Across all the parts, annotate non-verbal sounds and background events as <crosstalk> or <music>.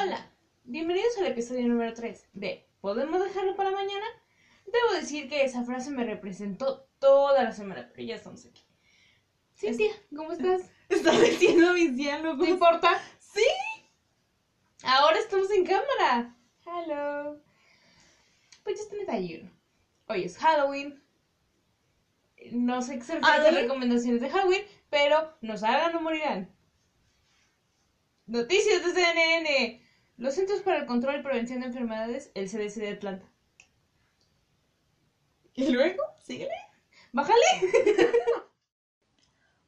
Hola, bienvenidos al episodio número 3 de ¿Podemos dejarlo para mañana? Debo decir que esa frase me representó toda la semana, pero ya estamos aquí. Cintia, ¿cómo estás? <laughs> Estás diciendo mis diálogos. ¿Te importa? Sí. Ahora estamos en cámara. Hello. Pues ya está en detalle. Hoy es Halloween. No sé qué se refiere ¿Halloween? recomendaciones de Halloween, pero nos hagan o morirán. Noticias de CNN. Los Centros para el Control y Prevención de Enfermedades, el CDC de Atlanta. ¿Y luego? Síguele. ¡Bájale! <laughs>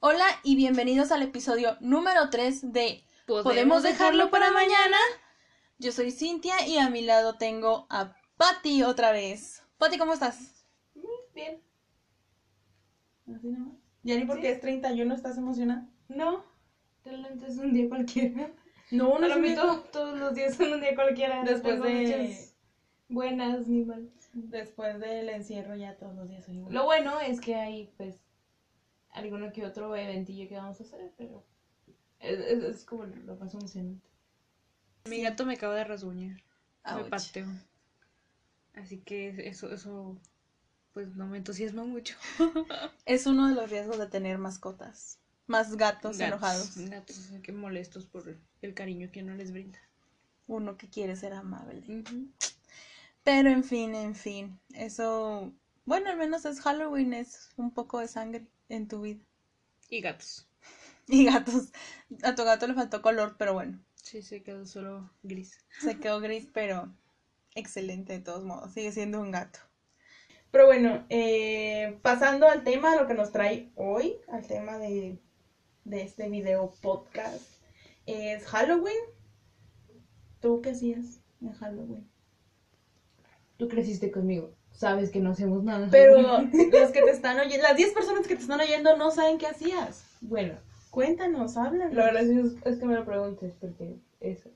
Hola y bienvenidos al episodio número 3 de ¿Podemos dejarlo para mañana? Yo soy Cintia y a mi lado tengo a Patty otra vez. Patty, ¿cómo estás? Bien. Así nomás. Ya ni porque Sí. es 31 estás emocionada. No, realmente es un día cualquiera. No, no Para es mí todos los días <laughs> son un día cualquiera. no Después de- muchas buenas ni malas. Después del encierro ya todos los días son igual. Lo bueno es que hay, pues, alguno que otro eventillo que vamos a hacer, pero es, es- es como lo más emocionante. Mi gato me acaba de rasguñar. Me Ouch. pateó. Así que eso, eso, pues no me entusiasma mucho. Es uno de los riesgos de tener mascotas. Más gatos, Gatos, enojados. Gatos que molestos por el cariño que uno les brinda. Uno que quiere ser amable. Pero en fin, en fin. Eso, bueno, al menos es Halloween, es un poco de sangre en tu vida. Y gatos. <laughs> Y gatos. A tu gato le faltó color, pero bueno. Sí, se quedó solo gris. Se quedó gris, pero excelente de todos modos. Sigue siendo un gato. Pero bueno, eh, pasando al tema, lo que nos trae hoy, al tema de, de este video podcast, es Halloween. ¿Tú qué hacías en Halloween? Tú creciste conmigo, sabes que no hacemos nada. Pero <laughs> los que te están oyendo, las 10 personas que te están oyendo no saben qué hacías. bueno, Cuéntanos, háblanos. lo gracioso es que me lo preguntes, porque eso.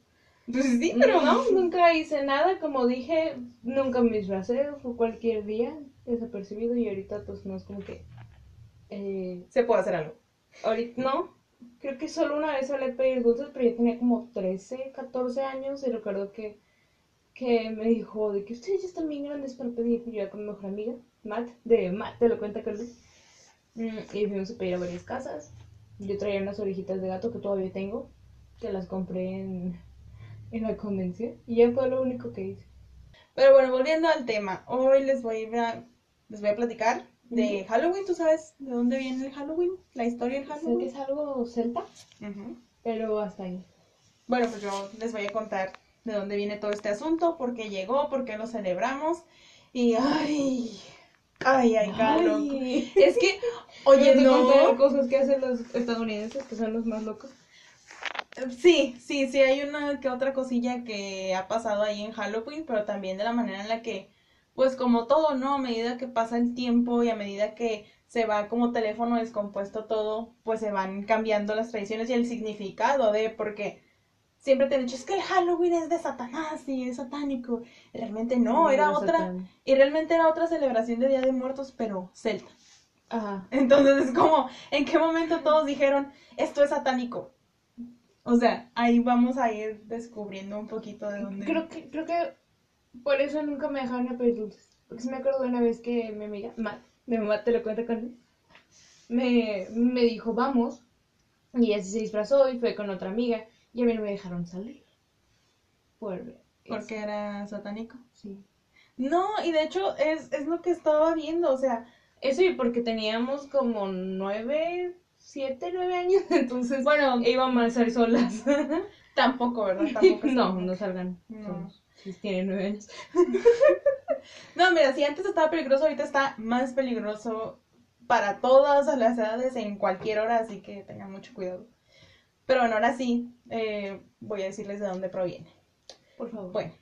Pues sí, Pero pero no, nunca hice nada, como dije, nunca me disfracé, fue cualquier día desapercibido y ahorita pues no es como que... Eh, se puede hacer algo. Ahorita no, creo que solo una vez de pedir dulces, pero yo tenía como 13, 14 años y recuerdo que, que me dijo de que ustedes ya están bien grandes para pedir, y yo con mi mejor amiga, Matt, de Matt, te lo cuenta Carlos. Mm, y fuimos a pedir a varias casas. Yo traía unas orejitas de gato que todavía tengo, que las compré en, en la convención y ya fue lo único que hice. Pero bueno, volviendo al tema, hoy les voy a, les voy a platicar de Halloween. ¿Tú sabes de dónde viene el Halloween? ¿La historia del Sé que Halloween? es algo celta, pero hasta ahí. Bueno, pues yo les voy a contar de dónde viene todo este asunto, por qué llegó, por qué lo celebramos. Y ay, ay, ay, Carlos. Ay. Es que, oye, no. cosas que hacen los estadounidenses que son los más locos. Sí, sí, sí, hay una que otra cosilla que ha pasado ahí en Halloween, pero también de la manera en la que, pues como todo, ¿no? A medida que pasa el tiempo y a medida que se va como teléfono descompuesto todo, pues se van cambiando las tradiciones y el significado de, porque siempre te han dicho, es que el Halloween es de Satanás y es satánico. Y realmente no, era otra, satán. y realmente era otra celebración de Día de Muertos, pero celta. Ajá. Entonces es como, ¿en qué momento todos dijeron, esto es satánico? O sea, ahí vamos a ir descubriendo un poquito de dónde. Creo que, creo que por eso nunca me dejaron a pedir dulces. Porque sí me acuerdo de una vez que mi amiga, Matt, mi mamá te lo cuenta con él, me, me dijo, vamos. Y ella sí se disfrazó y fue con otra amiga. Y a mí no me dejaron salir. Por Porque era satánico. Sí. No, y de hecho es, es lo que estaba viendo, o sea, Eso y porque teníamos como nueve, siete, nueve años. <laughs> Entonces, bueno, íbamos a ser solas. <laughs> tampoco, ¿verdad? Tampoco <laughs> no, no salgan. No. solos. Si tienen nueve años. <laughs> No, mira, si antes estaba peligroso, ahorita está más peligroso para todas las edades en cualquier hora, así que tengan mucho cuidado. Pero bueno, ahora sí, eh, voy a decirles de dónde proviene. Por favor. Bueno,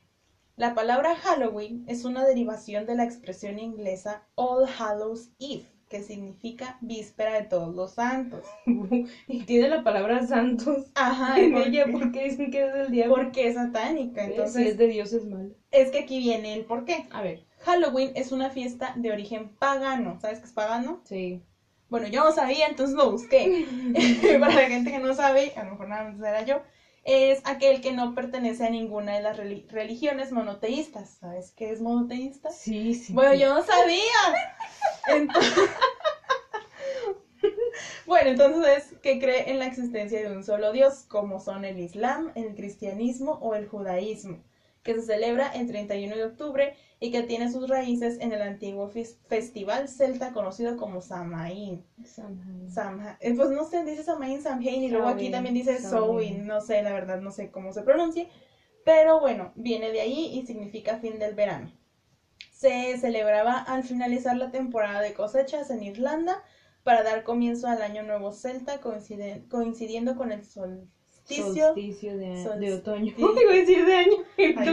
la palabra Halloween es una derivación de la expresión inglesa All Hallows Eve, que significa víspera de todos los santos. <laughs> y tiene la palabra santos Ajá, en ¿por ella porque dicen que es del diablo. porque es satánica. si Entonces, es de Dios es malo. es que aquí viene el por qué. A ver, Halloween es una fiesta de origen pagano. ¿Sabes qué es pagano? sí. Bueno, yo no sabía, entonces lo busqué. <laughs> <laughs> Para la gente que no sabe, a lo mejor nada más era yo. Es aquel que no pertenece a ninguna de las reli- religiones monoteístas. ¿Sabes qué es monoteísta? Sí, sí. Bueno, sí. yo no sabía. Entonces... <laughs> bueno, entonces, que cree en la existencia de un solo Dios, como son el Islam, el cristianismo o el judaísmo, que se celebra el 31 de octubre y que tiene sus raíces en el antiguo fes- festival celta conocido como Samaín. Samhain. Samha- eh, pues no sé, dice Samaín, Samhain y luego aquí Samhain, también dice Samhain, Samhain. no sé, la verdad no sé cómo se pronuncie, pero bueno, viene de ahí y significa fin del verano. Se celebraba al finalizar la temporada de cosechas en Irlanda para dar comienzo al año nuevo celta coincide- coincidiendo con el solsticio. Solsticio de, de otoño. <laughs> <laughs> Decir de año. Ah,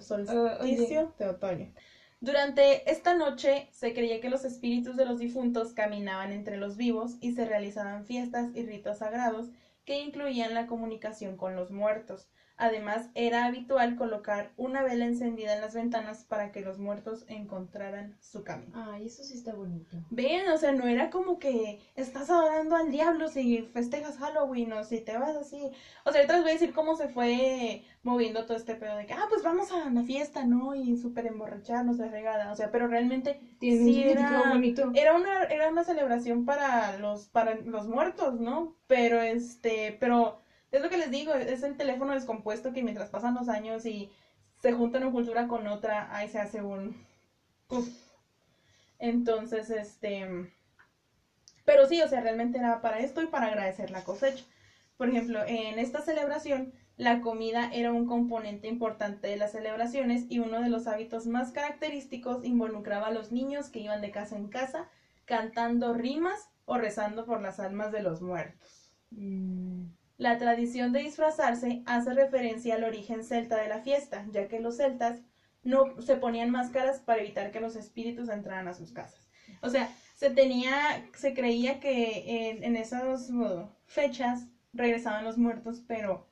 solsticio de otoño. Durante esta noche se creía que los espíritus de los difuntos caminaban entre los vivos y se realizaban fiestas y ritos sagrados que incluían la comunicación con los muertos. Además, era habitual colocar una vela encendida en las ventanas para que los muertos encontraran su camino. Ay, eso sí está bonito. Ven, o sea, no era como que estás adorando al diablo si festejas Halloween o si te vas así. O sea, ahorita les voy a decir cómo se fue moviendo todo este pedo de que, ah, pues vamos a la fiesta, ¿no? Y súper emborracharnos de regada. O sea, pero realmente Tiene sí era, bonito. era una, era una celebración para los, para los muertos, ¿no? Pero este, pero es lo que les digo, es el teléfono descompuesto que mientras pasan los años y se junta una cultura con otra, ahí se hace un... uf. Entonces, este... Pero sí, o sea, realmente era para esto y para agradecer la cosecha. Por ejemplo, en esta celebración, la comida era un componente importante de las celebraciones y uno de los hábitos más característicos involucraba a los niños que iban de casa en casa cantando rimas o rezando por las almas de los muertos. Mm, La tradición de disfrazarse hace referencia al origen celta de la fiesta, ya que los celtas no se ponían máscaras para evitar que los espíritus entraran a sus casas. O sea, se tenía, se creía que en, en esas uh, fechas regresaban los muertos, pero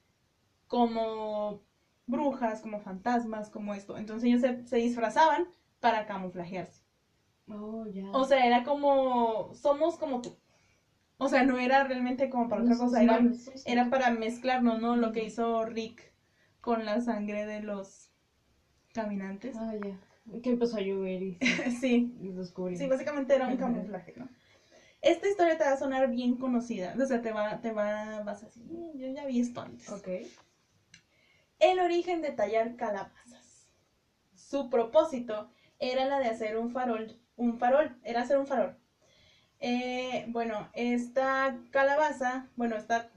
como brujas, como fantasmas, como esto. Entonces ellos se, se disfrazaban para camuflajearse. Oh, ya. O sea, era como, somos como tú. O sea, no era realmente como para otra cosa, era, era para mezclarnos, ¿no? Lo que hizo Rick con la sangre de los caminantes. Ah, ya. Que empezó a llover y <laughs> Sí, y sí, básicamente era un camuflaje, ¿no? Esta historia te va a sonar bien conocida, o sea, te va, te va, vas a decir, "Mm, yo ya vi esto antes. Ok. El origen de tallar calabazas. Su propósito era la de hacer un farol, un farol, era hacer un farol. Eh, bueno, esta calabaza, bueno, esta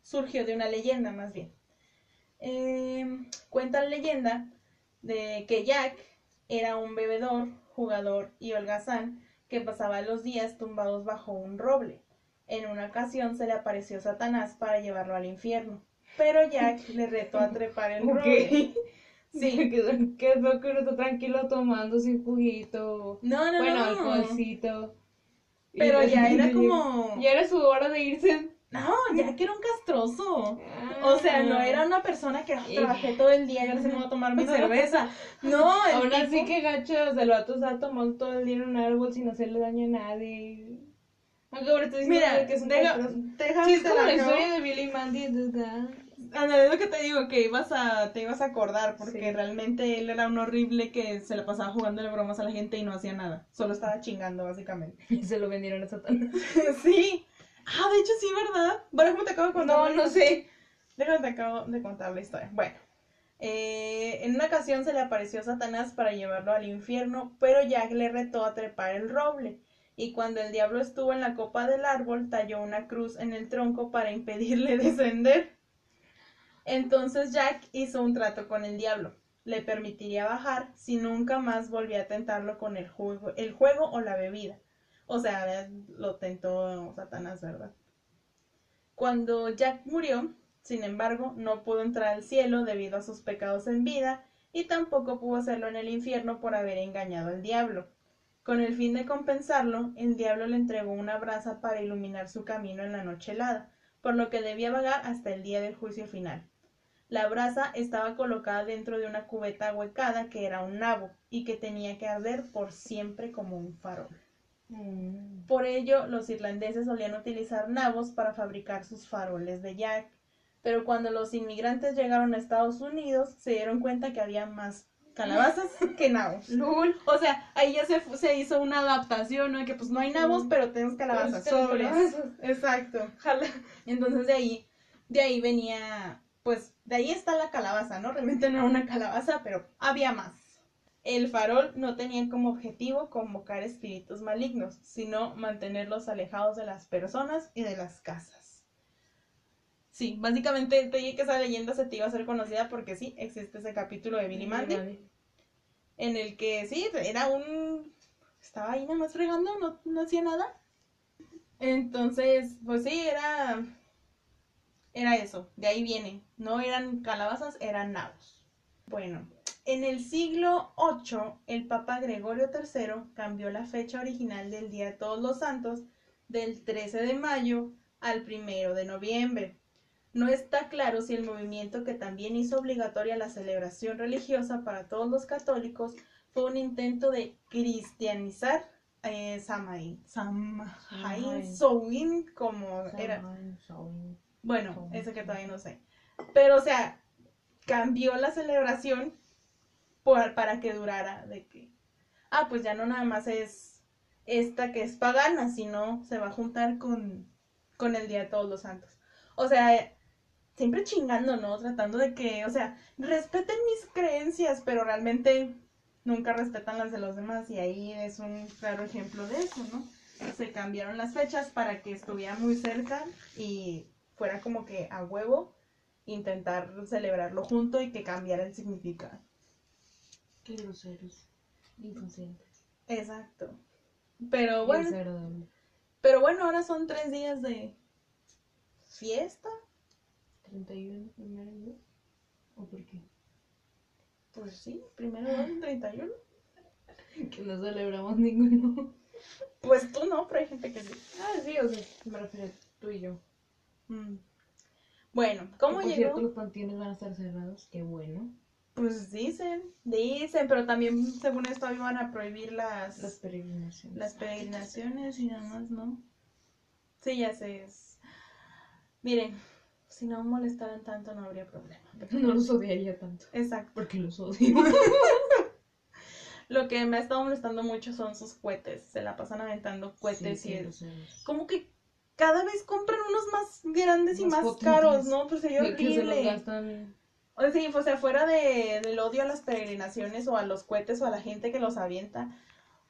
surgió de una leyenda más bien. Eh, cuenta la leyenda de que Jack era un bebedor, jugador y holgazán que pasaba los días tumbados bajo un roble. En una ocasión se le apareció Satanás para llevarlo al infierno, pero Jack <laughs> le retó a trepar el roble. <laughs> Sí. que, que uno está tranquilo tomando sin juguito. No, no, bueno, no. alcoholcito. Pero de- ya <laughs> era como... Ya era su hora de irse. No, Jack era un castroso. O sea, no era una persona que "Ah, trabajé todo el día y ahora se me va a tomar mi <laughs> cerveza. No, Aún así tipo- que gacho, o sea, el vato estaba tomando todo el día en un árbol sin hacerle daño a nadie. Aunque ahora diciendo Mira, que es un deja- déjame Sí, es te como la historia de Billy Mandy. Es lo que te digo, que ibas a, te ibas a acordar, porque Sí. realmente él era un horrible que se la pasaba jugándole bromas a la gente y no hacía nada. Solo estaba chingando, básicamente. <laughs> Y se lo vendieron a Satanás. <laughs> sí. Ah, de hecho sí, ¿verdad? Bueno, ¿cómo te acabo de contar? No, no sé. Déjame te acabo de contar la historia. Bueno, eh, en una ocasión se le apareció Satanás para llevarlo al infierno, pero Jack le retó a trepar el roble. Y cuando el diablo estuvo en la copa del árbol, talló una cruz en el tronco para impedirle <laughs> descender. Entonces Jack hizo un trato con el diablo. Le permitiría bajar si nunca más volvía a tentarlo con el juego, o la bebida. O sea, lo tentó Satanás, ¿verdad? Cuando Jack murió, sin embargo, no pudo entrar al cielo debido a sus pecados en vida y tampoco pudo hacerlo en el infierno por haber engañado al diablo. Con el fin de compensarlo, el diablo le entregó una brasa para iluminar su camino en la noche helada, por lo que debía vagar hasta el día del juicio final. La brasa estaba colocada dentro de una cubeta ahuecada que era un nabo y que tenía que arder por siempre como un farol. Mm. Por ello, los irlandeses solían utilizar nabos para fabricar sus faroles de Jack. Pero cuando los inmigrantes llegaron a Estados Unidos, se dieron cuenta que había más calabazas <laughs> que nabos. Lul. O sea, ahí ya se, se hizo una adaptación, ¿no? Que pues no hay nabos, pero tenemos calabazas. Sobres. Exacto. Jala. Entonces de ahí, de ahí venía, pues de ahí está la calabaza, ¿no? Realmente no era una calabaza, pero había más. El farol no tenía como objetivo convocar espíritus malignos, sino mantenerlos alejados de las personas y de las casas. Sí, básicamente te dije que esa leyenda se te iba a hacer conocida porque sí, existe ese capítulo de Billy Mandy en el que sí, era un... Estaba ahí nada más fregando, no, no hacía nada. Entonces, pues sí, era... Era eso, de ahí viene. No eran calabazas, eran nabos. Bueno, en el siglo VIII, el Papa Gregorio III cambió la fecha original del Día de Todos los Santos del 13 de mayo al 1 de noviembre. No está claro si el movimiento que también hizo obligatoria la celebración religiosa para todos los católicos fue un intento de cristianizar eh, Samaín, Samaín. Samhain, como era, bueno, ese que todavía no sé. Pero, o sea, cambió la celebración por- para que durara de que, ah, pues ya no nada más es esta que es pagana, sino se va a juntar con, con el Día de Todos los Santos. O sea, siempre chingando, ¿no? Tratando de que, o sea, respeten mis creencias, pero realmente nunca respetan las de los demás y ahí es un claro ejemplo de eso, ¿no? Se cambiaron las fechas para que estuviera muy cerca y fuera como que a huevo intentar celebrarlo junto y que cambiara el significado. Qué groseros. Inconscientes. Exacto. Pero bueno, pero bueno, ahora son tres días de fiesta. 31 primero. ¿O por qué? Pues sí, primero dos y 31. <laughs> Que no celebramos ninguno. Pues tú no, pero hay gente que sí. Ah, sí, o sea, me refiero a tú y yo. Mm. Bueno, ¿cómo por llegó? cierto, los panteones van a estar cerrados. Qué bueno. Pues dicen, dicen, pero también según esto iban a prohibir las, Las peregrinaciones. las peregrinaciones y nada más, ¿no? Sí, ya sé. es- Miren, si no molestaran tanto no habría problema. <laughs> No los odiaría tanto. Exacto. Porque los odio. <laughs> Lo que me ha estado molestando mucho son sus cohetes. Se la pasan aventando cohetes Sí, y es como que cada vez compran unos más grandes y Más caros, ¿no? Pues sería horrible. O sea, sí, pues afuera de, del odio a las peregrinaciones o a los cohetes o a la gente que los avienta.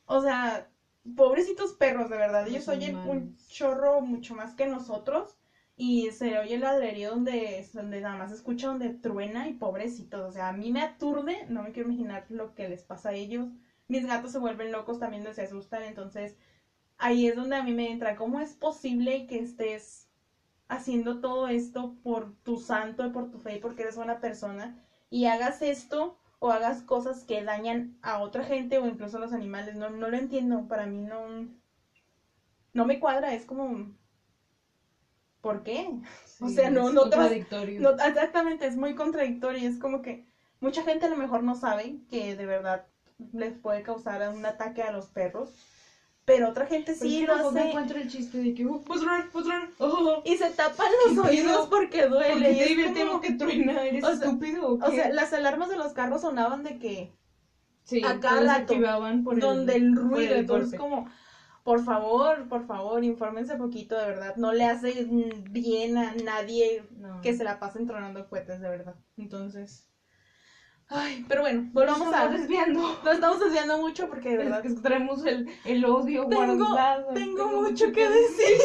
O sea, pobrecitos perros, de verdad. Ellos Los oyen un chorro mucho más que nosotros. Y se oye el ladrerío donde, donde nada más se escucha donde truena y pobrecitos. O sea, a mí me aturde, no me quiero imaginar lo que les pasa a ellos. Mis gatos se vuelven locos también, se asustan. Entonces, ahí es donde a mí me entra. ¿Cómo es posible que estés haciendo todo esto por tu santo y por tu fe y porque eres buena persona y hagas esto o hagas cosas que dañan a otra gente o incluso a los animales. No, no lo entiendo, para mí no, no me cuadra, es como, ¿por qué? <laughs> O sea, no- es no contradictorio. No, exactamente, es muy contradictorio, es como que mucha gente a lo mejor no sabe que de verdad les puede causar un ataque a los perros, pero otra gente sí lo hace encuentro el chiste de que, uh, pues rar, pues rar, oh, y se tapan los ¿Qué oídos porque ¿por duele. y te como- que truena? ¿Eres o sea- estúpido o qué? O sea, las alarmas de los carros sonaban de que sí, a cada todos se rato, activaban por donde el ruido, el entonces golpe. como por favor, por favor, infórmense poquito de verdad, no le hace bien a nadie No. que se la pasen tronando cohetes de verdad. Entonces, ay, pero bueno, Nos volvamos a estamos desviando. no estamos desviando mucho porque de verdad Es que traemos el, el odio Tengo- guardado. tengo mucho que decir.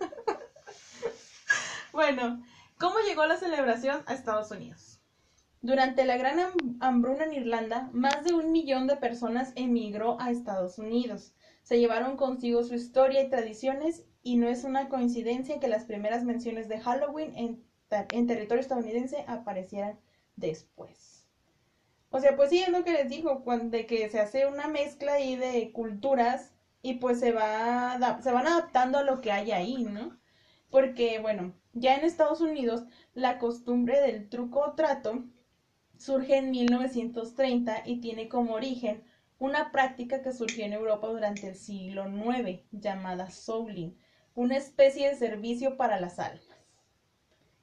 <laughs> bueno, ¿cómo llegó la celebración a Estados Unidos? Durante la gran ham- hambruna en Irlanda, más de un millón de personas emigró a Estados Unidos. Se llevaron consigo su historia y tradiciones y no es una coincidencia que las primeras menciones de Halloween en, en territorio estadounidense aparecieran después. O sea, pues sí, es lo que les digo, de que se hace una mezcla ahí de culturas y pues se, va, se van adaptando a lo que hay ahí, ¿no? Porque, bueno, ya en Estados Unidos la costumbre del truco o trato surge en 1930 y tiene como origen una práctica que surgió en Europa durante el siglo IX llamada souling, una especie de servicio para las almas.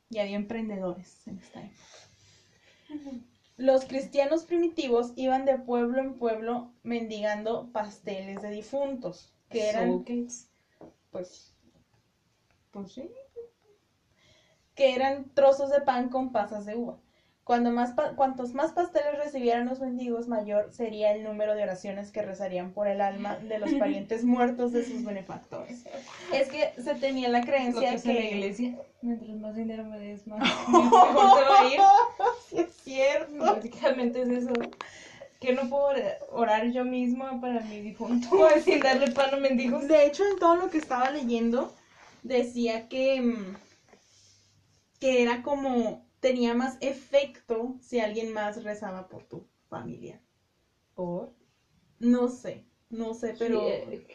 y había emprendedores en esta época. Los cristianos primitivos iban de pueblo en pueblo mendigando pasteles de difuntos, que eran, pues, pues sí, que eran trozos de pan con pasas de uva. Cuando más pa- cuantos más pasteles recibieran los mendigos, mayor sería el número de oraciones que rezarían por el alma de los <laughs> parientes muertos de sus benefactores. Es que se tenía la Lo que creencia hace la que... iglesia. Mientras más dinero me des, más <laughs> <laughs> mejor te va a ir. Sí, es cierto. Básicamente es eso. Que no puedo orar yo misma para mi difunto Pues sin darle pan a mendigos. De hecho, en todo lo que estaba leyendo, decía que, mm, que era como, tenía más efecto si alguien más rezaba por tu familia. ¿Por? No sé, no sé, pero... Sí, eh,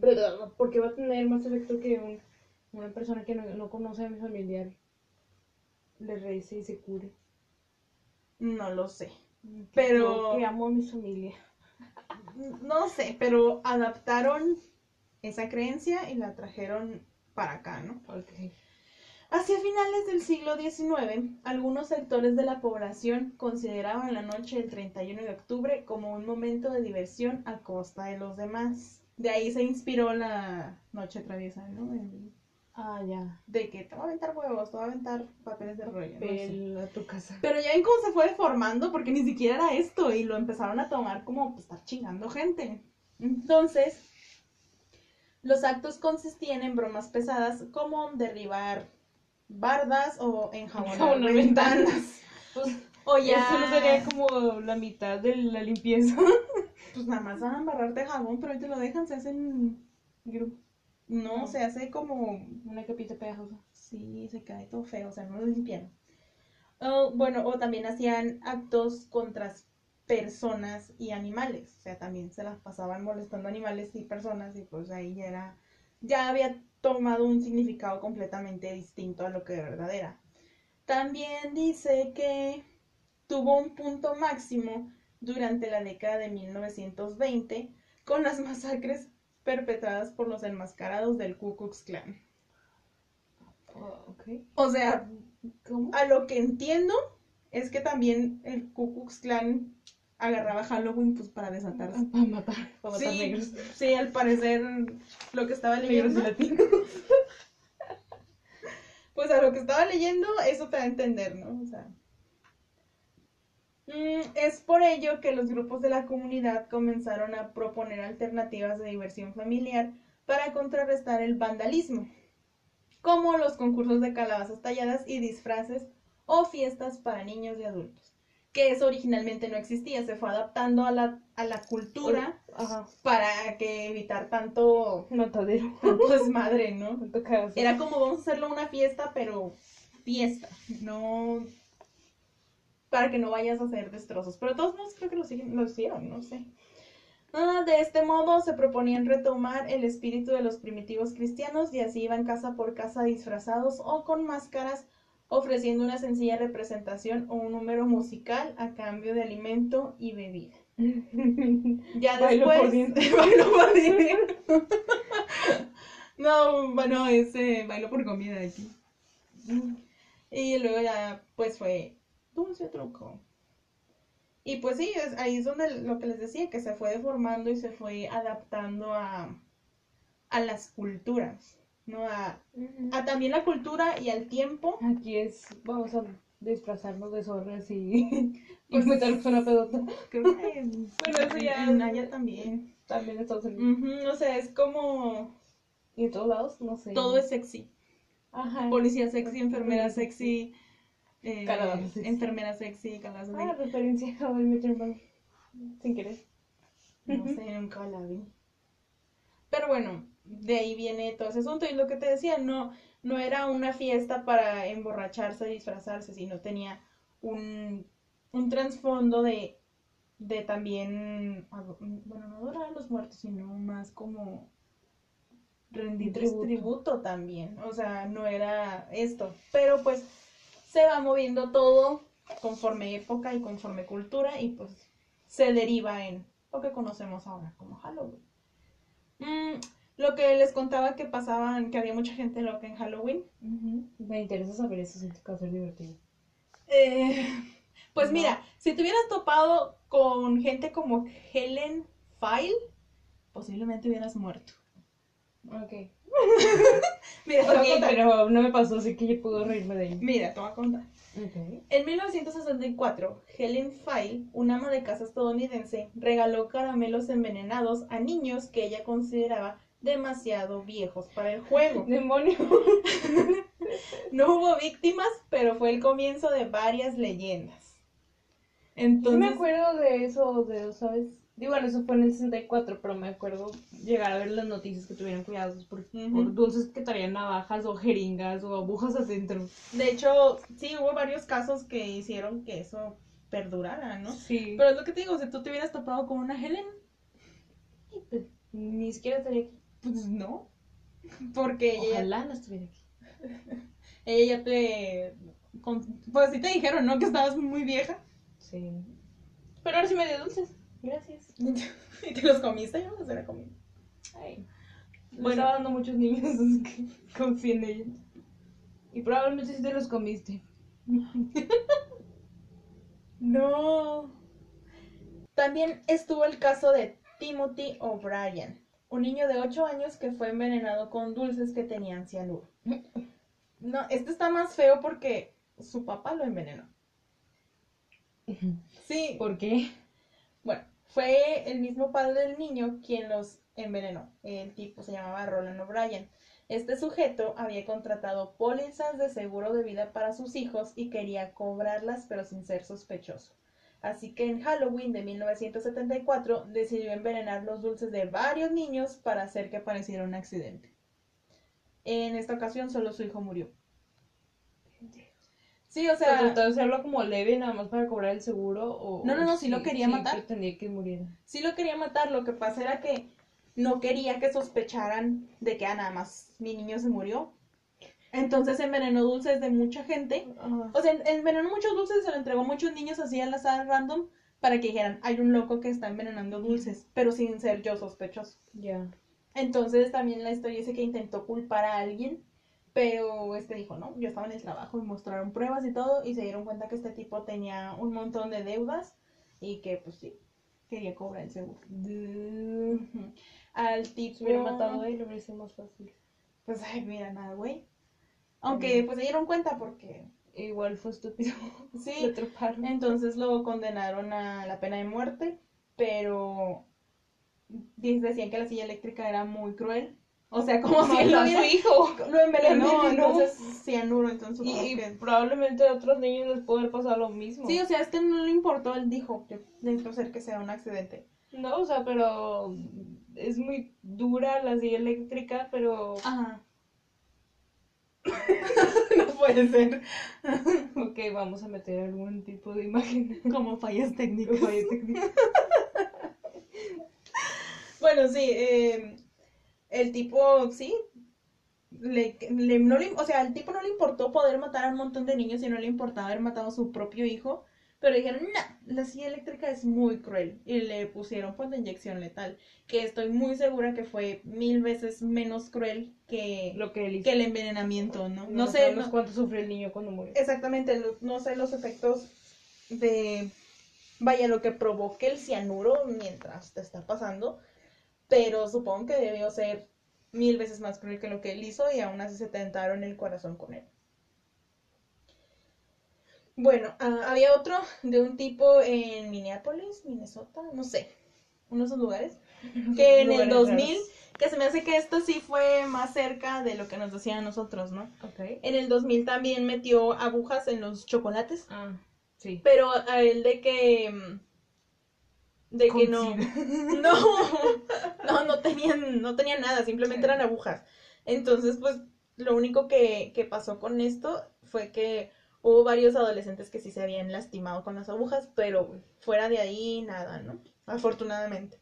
pero, ¿Por qué va a tener más efecto que un- una persona que no, no conoce a mi familiar le rece y se cure? No lo sé. Que Pero- yo Que amo a mi familia. No sé, pero adaptaron esa creencia y la trajeron para acá, ¿no? Ok. Hacia finales del siglo XIX, algunos sectores de la población consideraban la noche del 31 de octubre como un momento de diversión a costa de los demás. De ahí se inspiró la noche traviesa, ¿no? El- Ah, ya. de que te va a aventar huevos, te va a aventar papeles de rollo. no sé. Pel a tu casa. Pero ya ven cómo se fue deformando porque ni siquiera era esto y lo empezaron a tomar como pues, estar chingando gente. Entonces, los actos consistían en bromas pesadas como derribar bardas o enjabonar ventanas. Pues, O ya. Eso sería como la mitad de la limpieza. <laughs> pues nada más van a embarrarte jabón, pero ahí te lo dejan, se hacen, no, No. se hace como Una capita pegajosa. Sí, se cae todo feo, o sea, no lo limpian. Oh, bueno, o también hacían actos contra personas y animales, o sea, también se las pasaban molestando animales y personas y pues ahí ya era, ya había tomado un significado completamente distinto a lo que de verdad era. También dice que tuvo un punto máximo durante la década de 1920 con las <laughs> masacres perpetradas por los enmascarados del Ku Klux Klan. O sea, ¿Cómo? a lo que entiendo es que también el Ku Klux Klan agarraba Halloween pues para desatarse. Para matar. Para matar Sí, negros. sí, al parecer lo que estaba leyendo, latinos. <laughs> pues a lo que estaba leyendo eso te da a entender, ¿no? O sea, mm, es por ello que los grupos de la comunidad comenzaron a proponer alternativas de diversión familiar para contrarrestar el vandalismo, como los concursos de calabazas talladas y disfraces o fiestas para niños y adultos, que eso originalmente no existía, se fue adaptando a la, a la cultura Ajá. para que evitar tanto, Matadero. <laughs> desmadre, ¿no? Era como vamos a hacerlo una fiesta, pero fiesta, no para que no vayas a hacer destrozos. Pero todos modos creo que lo hicieron, no sé. Ah, de este modo se proponían retomar el espíritu de los primitivos cristianos y así iban casa por casa disfrazados o con máscaras, ofreciendo una sencilla representación o un número musical a cambio de alimento y bebida. <laughs> Ya después. <laughs> Bailo por dinero. no, bueno, ese bailo por comida aquí. Y luego ya, pues fue dulce truco. Y pues sí, es, ahí es donde lo que les decía, que se fue deformando y se fue adaptando a, a las culturas, ¿no? A, a también la cultura y al tiempo. Aquí es, vamos a disfrazarnos de zorras y, <laughs> y Pues- meternos una pedota. Creo que <laughs> en, Bueno, eso ya- en Naya también. También en Estados Unidos. Ujú, o sea, es como Y en todos lados, no sé. todo es sexy. Ajá. Policía sexy, enfermera sexy, eh, sexy. enfermera sexy, calabaza Ah, referencia a How I. Sin querer. No sé, nunca la vi. Pero bueno, de ahí viene todo ese asunto. Y lo que te decía, no, no era una fiesta para emborracharse, disfrazarse, sino tenía un, un trasfondo de, de también, bueno, no adorar a los muertos, sino más como rendir Tributo. tributo también. O sea, no era esto. Pero pues se va moviendo todo conforme época y conforme cultura y pues se deriva en lo que conocemos ahora como Halloween. Mm, Lo que les contaba que pasaban, que había mucha gente loca en Halloween. Me interesa saber eso, siento que va a ser divertido. Eh, pues No. mira, si te hubieras topado con gente como Helen File, posiblemente hubieras muerto. Ok. <laughs> Mira, te voy a contar. pero no me pasó, así que yo puedo reírme de ahí. Mira, te voy a contar. Ok. En 1964, Helen File, una ama de casa estadounidense, regaló caramelos envenenados a niños que ella consideraba demasiado viejos para el juego. <laughs> Demonio. <laughs> No hubo víctimas, pero fue el comienzo de varias leyendas. Entonces, me acuerdo de eso, de, ¿sabes? Digo, bueno, eso fue en el 64, pero me acuerdo llegar a ver las noticias que tuvieran cuidados por, Ujú. por dulces que traían navajas o jeringas o agujas adentro. de hecho, sí hubo varios casos que hicieron que eso perdurara, ¿no? Sí. Pero es lo que te digo, si tú te hubieras topado con una Helen, ni siquiera estaría aquí. Pues no. Porque ella, Ojalá no estuviera aquí. <laughs> ella ya te... pues sí te dijeron, ¿no? Que estabas muy vieja. Sí. Pero ahora sí me dio dulces. Gracias. <laughs> y te los comiste, yo no los hubiera comido. Ay. Bueno. estaba dando muchos niños, <laughs> así que confío en ellos. Y probablemente sí te los comiste. No. También estuvo el caso de Timothy O'Brien, un niño de 8 años que fue envenenado con dulces que tenían cianuro. No, este está más feo porque su papá lo envenenó. Sí, ¿Por qué? bueno, fue el mismo padre del niño quien los envenenó. El tipo se llamaba Roland O'Brien. Este sujeto había contratado pólizas de seguro de vida para sus hijos y quería cobrarlas pero sin ser sospechoso. Así que en Halloween de 1974 decidió envenenar los dulces de varios niños para hacer que pareciera un accidente. En esta ocasión solo su hijo murió. Sí, o sea, trató de hacerlo como leve nada más para cobrar el seguro o... No, no, no, sí lo quería matar. pretendía que muriera. sí lo quería matar, lo que pasa era que no quería que sospecharan de que ah, nada más mi niño se murió. Entonces envenenó dulces de mucha gente. O sea, envenenó muchos dulces y se lo entregó a muchos niños así al azar random para que dijeran, hay un loco que está envenenando dulces, pero sin ser yo sospechoso. Ya. Entonces también la historia dice que intentó culpar a alguien, pero este dijo, no, yo estaba en el trabajo y mostraron pruebas y todo y se dieron cuenta que este tipo tenía un montón de deudas y que pues sí, quería cobrar el seguro. Al tipo... Si hubiera matado a él, lo más fácil. Pues ay, mira, nada, güey. Aunque pues se dieron cuenta porque Igual fue estúpido. <laughs> sí, Lo entonces lo condenaron a la pena de muerte, pero decían que la silla eléctrica era muy cruel. O sea, como si él lo hubiera- su hijo. lo envenenó, <laughs> envenenó. entonces cianuro, entonces Y, y que... probablemente a otros niños les puede haber pasado lo mismo. Sí, o sea, es que no le importó, él dijo, yo necesito hacer que sea un accidente. No, o sea, pero es muy dura la silla eléctrica, pero Ajá. <laughs> no puede ser. ok, vamos a meter algún tipo de imagen. Como fallas técnicas. Falla técnica. Bueno, sí, eh, el tipo, sí, le, le- no le- o sea, al tipo no le importó poder matar a un montón de niños y no le importaba haber matado a su propio hijo, pero dijeron, no, la silla eléctrica es muy cruel y le pusieron pues la inyección letal, que estoy muy segura que fue mil veces menos cruel que, Lo que él hizo. que el envenenamiento, ¿no? No, No sé, no- cuánto sufrió el niño cuando murió. exactamente, lo- no sé los efectos de, vaya, lo que provoque el cianuro mientras te está pasando, pero supongo que debió ser mil veces más cruel que lo que él hizo y aún así se tentaron el corazón con él. Bueno, ah, había otro de un tipo en Minneapolis, Minnesota, no sé, uno de esos lugares, <laughs> que en el Lugares 2000, raros. que se me hace que esto sí fue más cerca de lo que nos decían a nosotros, ¿no? En el 2000 también metió agujas en los chocolates, Ah, sí. pero a él de que mm, de que no <laughs> no no no tenían no tenían nada, simplemente eran agujas. Entonces, pues lo único que, que pasó con esto fue que hubo varios adolescentes que sí se habían lastimado con las agujas, pero fuera de ahí nada, ¿no? Afortunadamente.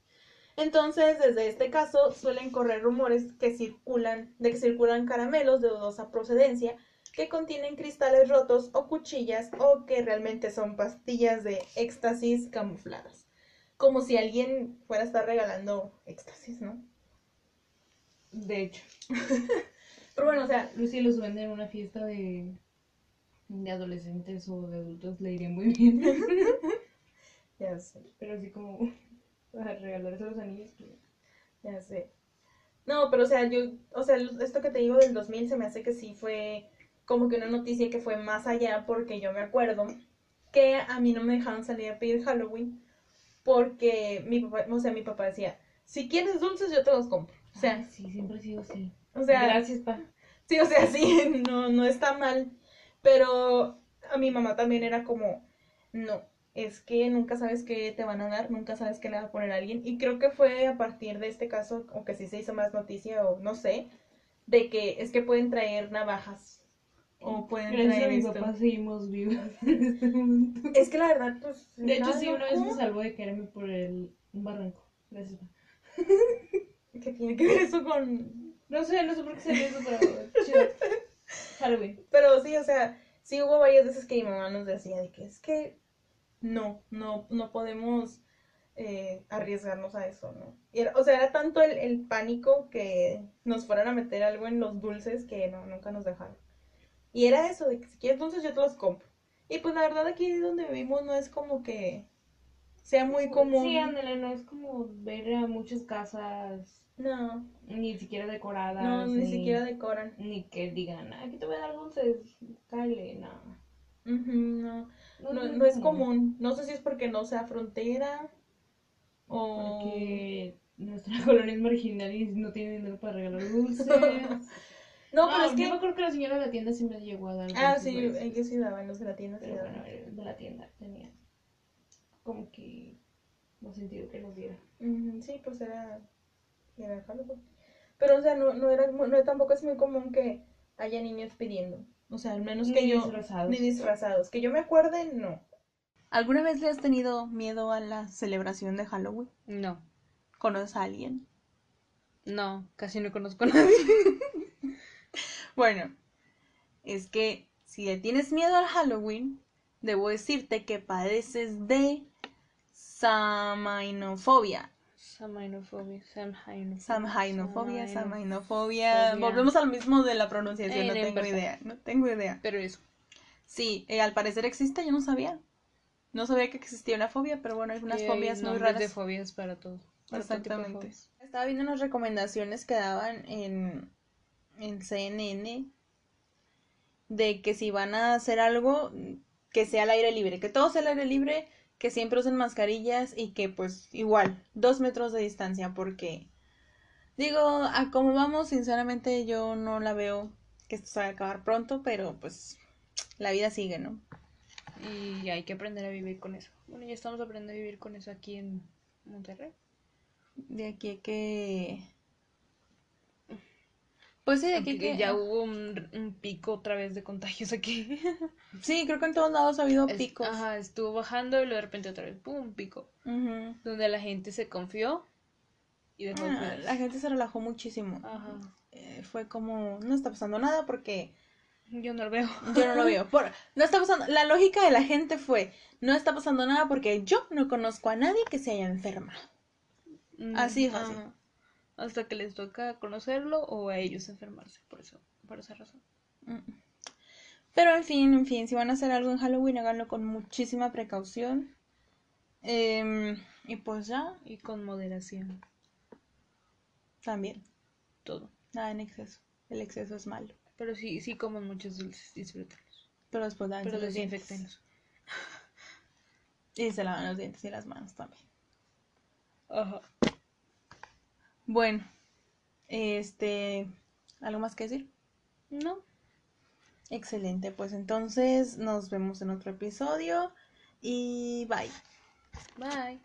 Entonces, desde este caso suelen correr rumores que circulan, de que circulan caramelos de dudosa procedencia que contienen cristales rotos o cuchillas o que realmente son pastillas de éxtasis camufladas. Como si alguien fuera a estar regalando éxtasis, ¿no? De hecho, <laughs> Pero bueno, o sea, si los venden en una fiesta de, de adolescentes o de adultos, le iría muy bien. <laughs> ya sé, Pero así como para regalarse los anillos. pues, ya sé. No, pero o sea, yo, o sea, esto que te digo del 2000 se me hace que sí fue como que una noticia que fue más allá porque yo me acuerdo que a mí no me dejaban salir a pedir Halloween porque mi papá, o sea, mi papá decía, si quieres dulces yo te los compro. O sea, Ay, sí, siempre he sido así. o sea, Gracias, pa. Sí, o sea, sí, <laughs> no, no está mal. Pero a mi mamá también era como, no, es que nunca sabes qué te van a dar, nunca sabes qué le va a poner a alguien. Y creo que fue a partir de este caso, o que sí se hizo más noticia, o no sé, de que es que pueden traer navajas. O pueden Gracias a traer mi esto. papá seguimos vivos <laughs> en este momento. Es que la verdad, pues. De hecho, sí, una vez me salvó de caerme por el, un barranco. Gracias. <laughs> ¿Qué tiene que ver eso con.? No sé, no sé por qué salió eso, pero chido. <laughs> Halloween. Pero sí, o sea, sí hubo varias veces que mi mamá nos decía de que es que no, no, no podemos eh, arriesgarnos a eso, ¿no? Y era- o sea, era tanto el, el pánico que nos fueran a meter algo en los dulces que no, nunca nos dejaron. Y era eso, de que si quieres dulces yo te los compro. Y pues la verdad aquí donde vivimos no es como que sea muy común. Sí, ándale, no es como ver a muchas casas No, ni siquiera decoradas. no, ni siquiera decoran. Ni que digan, aquí te voy a dar dulces, cállate, no. Ujú, no. No, no es común. No sé si es porque no sea frontera o... Porque nuestra <laughs> colonia es marginal y no tiene dinero para regalar dulces. <laughs> No, pero es yo que... me acuerdo que la señora de la tienda sí me llegó a dar Ah, sí, en qué ciudad, en los de la tienda. Pero sí, bueno, daban. el de la tienda tenía como que no sentido que nos diera. Sí, pues era, Halloween. Pero, o sea, no, no era, no, tampoco es muy común que haya niños pidiendo. O sea, al menos que Ni yo... disfrazados. Ni disfrazados. Que yo me acuerde, no. ¿Alguna vez le has tenido miedo a la celebración de Halloween? No, ¿Conoces a alguien? no, casi no conozco a nadie. <laughs> Bueno, es que si le tienes miedo al Halloween, debo decirte que padeces de samainofobia. Samainofobia, samhainofobia. Samainofobia. Volvemos al mismo de la pronunciación, Eh, no no tengo idea, no tengo idea. Pero eso. Sí, eh, al parecer existe, yo no sabía. No sabía que existía una fobia, pero bueno, hay unas Y hay fobias muy raras. de fobias para todo. para todo tipo de Exactamente. fobias. Estaba viendo unas recomendaciones que daban en, en CNN de que si van a hacer algo, que sea al aire libre, que todo sea al aire libre, que siempre usen mascarillas y que pues igual, dos metros de distancia, porque digo, a como vamos, sinceramente yo no la veo que esto se vaya a acabar pronto, pero pues la vida sigue, ¿no? Y hay que aprender a vivir con eso. Bueno, ya estamos aprendiendo a vivir con eso aquí en Monterrey. De aquí a que... Pues sí, de aquí que... ya hubo un, un pico otra vez de contagios aquí. <laughs> Sí, creo que en todos lados ha habido Es- picos. Ajá, estuvo bajando y luego de repente otra vez, ¡pum! pico. Donde la gente se confió y dejó de Ah, la gente se relajó muchísimo. Ajá. Eh, fue como, no está pasando nada porque Yo no lo veo. yo no lo veo. <laughs> Por- no está pasando. La lógica de la gente fue, no está pasando nada porque yo no conozco a nadie que se haya enfermado. Mm, Así es fácil. Hasta que les toca conocerlo o a ellos enfermarse, por eso, por esa razón. Mm. Pero en fin, en fin, si van a hacer algo en Halloween, háganlo con muchísima precaución. Em, y pues ya, Y con moderación, también, todo. nada en exceso. El exceso es malo. Pero sí, sí coman muchos dulces, disfrútenlos. Pero después Pero los desinfectenlos. Y se lavan los dientes y las manos también. Ajá. Bueno, este, ¿algo más que decir? No. Excelente, pues entonces nos vemos en otro episodio y bye. Bye.